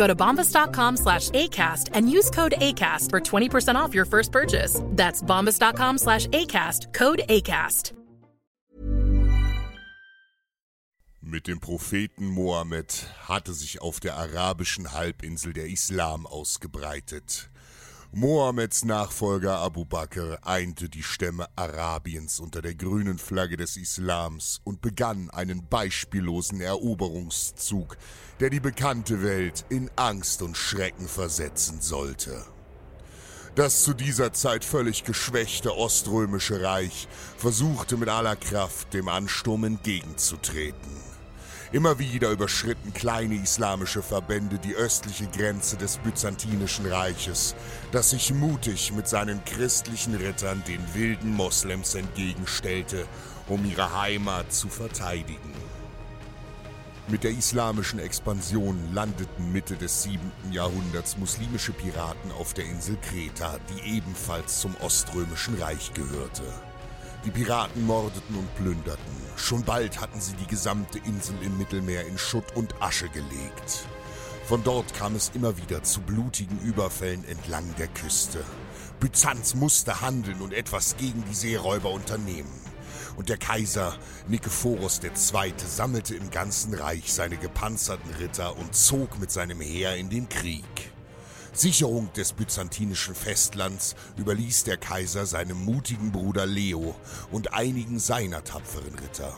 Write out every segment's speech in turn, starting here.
Go to bombas.com slash ACAST and use code ACAST for 20% off your first purchase. That's bombas.com slash ACAST, code ACAST. Mit dem Propheten Mohammed hatte sich auf der arabischen Halbinsel der Islam ausgebreitet. Mohammeds Nachfolger Abu Bakr einte die Stämme Arabiens unter der grünen Flagge des Islams und begann einen beispiellosen Eroberungszug, der die bekannte Welt in Angst und Schrecken versetzen sollte. Das zu dieser Zeit völlig geschwächte Oströmische Reich versuchte mit aller Kraft dem Ansturm entgegenzutreten. Immer wieder überschritten kleine islamische Verbände die östliche Grenze des Byzantinischen Reiches, das sich mutig mit seinen christlichen Rittern den wilden Moslems entgegenstellte, um ihre Heimat zu verteidigen. Mit der islamischen Expansion landeten Mitte des 7. Jahrhunderts muslimische Piraten auf der Insel Kreta, die ebenfalls zum Oströmischen Reich gehörte. Die Piraten mordeten und plünderten. Schon bald hatten sie die gesamte Insel im Mittelmeer in Schutt und Asche gelegt. Von dort kam es immer wieder zu blutigen Überfällen entlang der Küste. Byzanz musste handeln und etwas gegen die Seeräuber unternehmen. Und der Kaiser Nikephoros II. sammelte im ganzen Reich seine gepanzerten Ritter und zog mit seinem Heer in den Krieg. Sicherung des byzantinischen Festlands überließ der Kaiser seinem mutigen Bruder Leo und einigen seiner tapferen Ritter.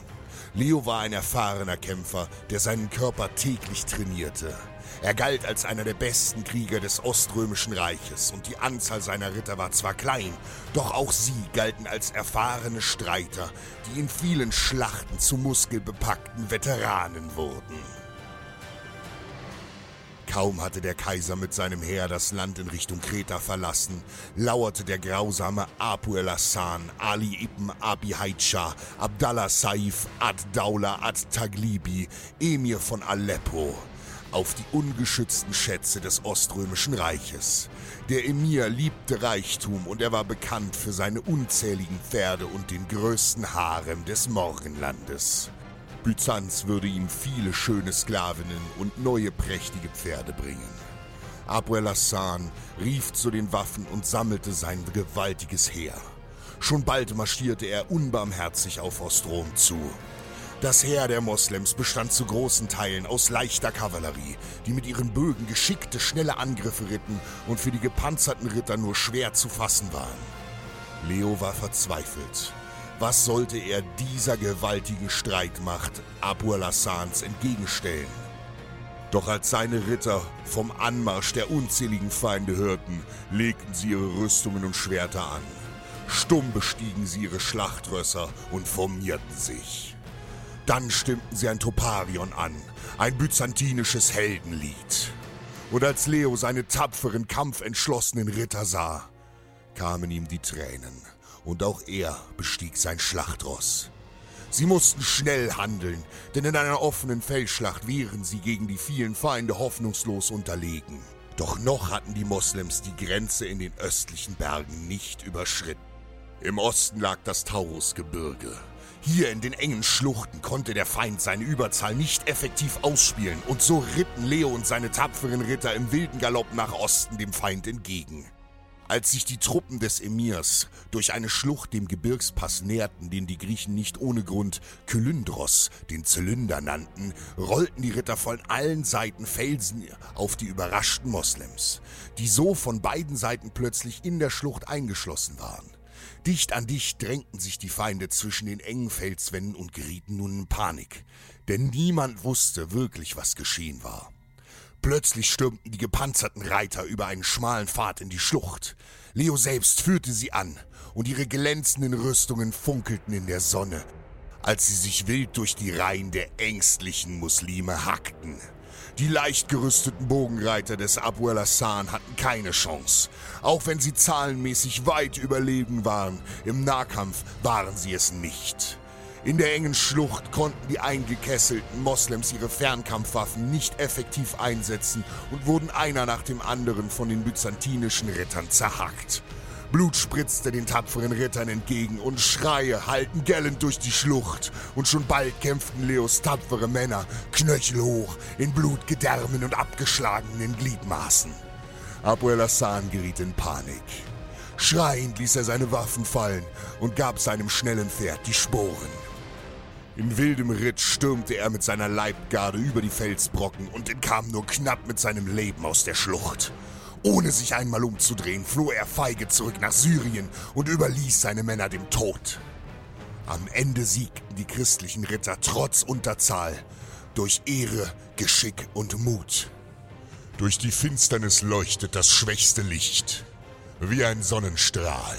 Leo war ein erfahrener Kämpfer, der seinen Körper täglich trainierte. Er galt als einer der besten Krieger des Oströmischen Reiches und die Anzahl seiner Ritter war zwar klein, doch auch sie galten als erfahrene Streiter, die in vielen Schlachten zu muskelbepackten Veteranen wurden. Kaum hatte der Kaiser mit seinem Heer das Land in Richtung Kreta verlassen, lauerte der grausame Apu el-Hassan, Ali ibn Abi Haidschah, Abdallah Saif, Ad-Daula Ad-Taglibi, Emir von Aleppo, auf die ungeschützten Schätze des Oströmischen Reiches. Der Emir liebte Reichtum und er war bekannt für seine unzähligen Pferde und den größten Harem des Morgenlandes. Byzanz würde ihm viele schöne Sklavinnen und neue prächtige Pferde bringen. Abu el-Hassan rief zu den Waffen und sammelte sein gewaltiges Heer. Schon bald marschierte er unbarmherzig auf Ostrom zu. Das Heer der Moslems bestand zu großen Teilen aus leichter Kavallerie, die mit ihren Bögen geschickte, schnelle Angriffe ritten und für die gepanzerten Ritter nur schwer zu fassen waren. Leo war verzweifelt. Was sollte er dieser gewaltigen Streitmacht Abu al-Hassans entgegenstellen? Doch als seine Ritter vom Anmarsch der unzähligen Feinde hörten, legten sie ihre Rüstungen und Schwerter an. Stumm bestiegen sie ihre Schlachtrösser und formierten sich. Dann stimmten sie ein Toparion an, ein byzantinisches Heldenlied. Und als Leo seine tapferen, kampfentschlossenen Ritter sah, kamen ihm die Tränen und auch er bestieg sein Schlachtross. Sie mussten schnell handeln, denn in einer offenen Feldschlacht wären sie gegen die vielen Feinde hoffnungslos unterlegen. Doch noch hatten die Moslems die Grenze in den östlichen Bergen nicht überschritten. Im Osten lag das Taurusgebirge. Hier in den engen Schluchten konnte der Feind seine Überzahl nicht effektiv ausspielen, und so ritten Leo und seine tapferen Ritter im wilden Galopp nach Osten dem Feind entgegen. Als sich die Truppen des Emirs durch eine Schlucht dem Gebirgspass näherten, den die Griechen nicht ohne Grund Kylyndros, den Zylinder nannten, rollten die Ritter von allen Seiten Felsen auf die überraschten Moslems, die so von beiden Seiten plötzlich in der Schlucht eingeschlossen waren. Dicht an dicht drängten sich die Feinde zwischen den engen Felswänden und gerieten nun in Panik, denn niemand wusste wirklich, was geschehen war. Plötzlich stürmten die gepanzerten Reiter über einen schmalen Pfad in die Schlucht. Leo selbst führte sie an, und ihre glänzenden Rüstungen funkelten in der Sonne, als sie sich wild durch die Reihen der ängstlichen Muslime hackten. Die leicht gerüsteten Bogenreiter des Abu al-Hassan hatten keine Chance. Auch wenn sie zahlenmäßig weit überlegen waren, im Nahkampf waren sie es nicht. In der engen Schlucht konnten die eingekesselten Moslems ihre Fernkampfwaffen nicht effektiv einsetzen und wurden einer nach dem anderen von den byzantinischen Rittern zerhackt. Blut spritzte den tapferen Rittern entgegen und Schreie hallten gellend durch die Schlucht. Und schon bald kämpften Leos tapfere Männer, Knöchel hoch, in Blutgedärmen und abgeschlagenen Gliedmaßen. Abu el-Hassan geriet in Panik. Schreiend ließ er seine Waffen fallen und gab seinem schnellen Pferd die Sporen. In wildem Ritt stürmte er mit seiner Leibgarde über die Felsbrocken und entkam nur knapp mit seinem Leben aus der Schlucht. Ohne sich einmal umzudrehen, floh er feige zurück nach Syrien und überließ seine Männer dem Tod. Am Ende siegten die christlichen Ritter trotz Unterzahl durch Ehre, Geschick und Mut. Durch die Finsternis leuchtet das schwächste Licht, wie ein Sonnenstrahl.